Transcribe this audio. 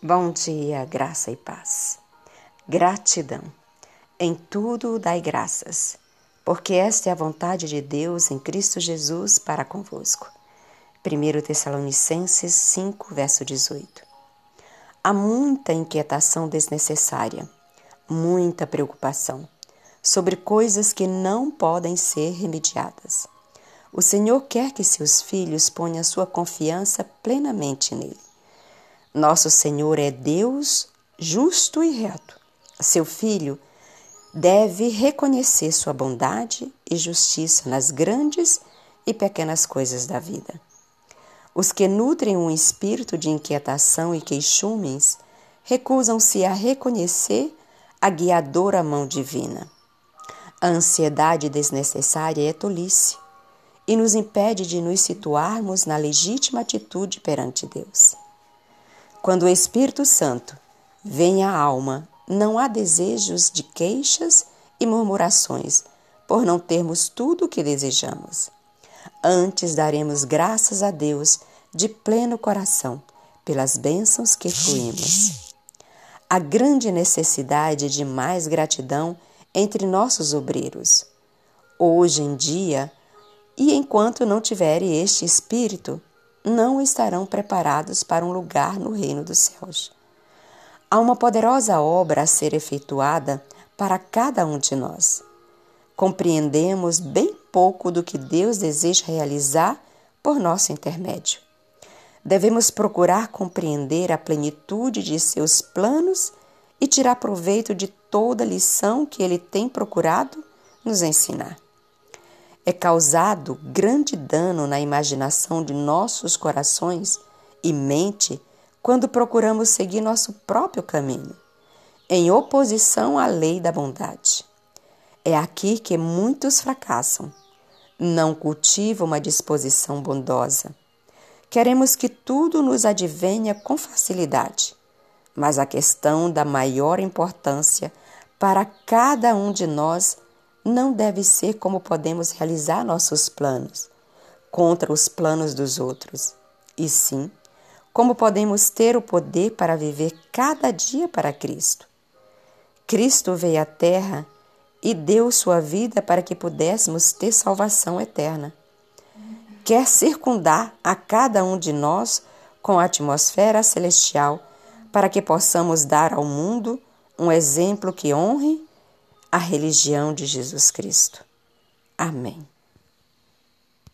Bom dia, graça e paz. Gratidão. Em tudo dai graças, porque esta é a vontade de Deus em Cristo Jesus para convosco. 1 Tessalonicenses 5, verso 18. Há muita inquietação desnecessária, muita preocupação sobre coisas que não podem ser remediadas. O Senhor quer que seus filhos ponham sua confiança plenamente nele. Nosso Senhor é Deus justo e reto. Seu filho deve reconhecer sua bondade e justiça nas grandes e pequenas coisas da vida. Os que nutrem um espírito de inquietação e queixumes recusam-se a reconhecer a guiadora mão divina. A ansiedade desnecessária é tolice e nos impede de nos situarmos na legítima atitude perante Deus. Quando o Espírito Santo vem à alma, não há desejos de queixas e murmurações, por não termos tudo o que desejamos. Antes daremos graças a Deus de pleno coração pelas bênçãos que fluímos. A grande necessidade de mais gratidão entre nossos obreiros. Hoje em dia, e enquanto não tiverem este espírito, não estarão preparados para um lugar no reino dos céus. Há uma poderosa obra a ser efetuada para cada um de nós. Compreendemos bem pouco do que Deus deseja realizar por nosso intermédio. Devemos procurar compreender a plenitude de seus planos e tirar proveito de toda lição que ele tem procurado nos ensinar é causado grande dano na imaginação de nossos corações e mente quando procuramos seguir nosso próprio caminho, em oposição à lei da bondade. É aqui que muitos fracassam. Não cultivam uma disposição bondosa. Queremos que tudo nos advenha com facilidade, mas a questão da maior importância para cada um de nós não deve ser como podemos realizar nossos planos contra os planos dos outros, e sim como podemos ter o poder para viver cada dia para Cristo. Cristo veio à Terra e deu sua vida para que pudéssemos ter salvação eterna. Quer circundar a cada um de nós com a atmosfera celestial para que possamos dar ao mundo um exemplo que honre a religião de Jesus Cristo. Amém.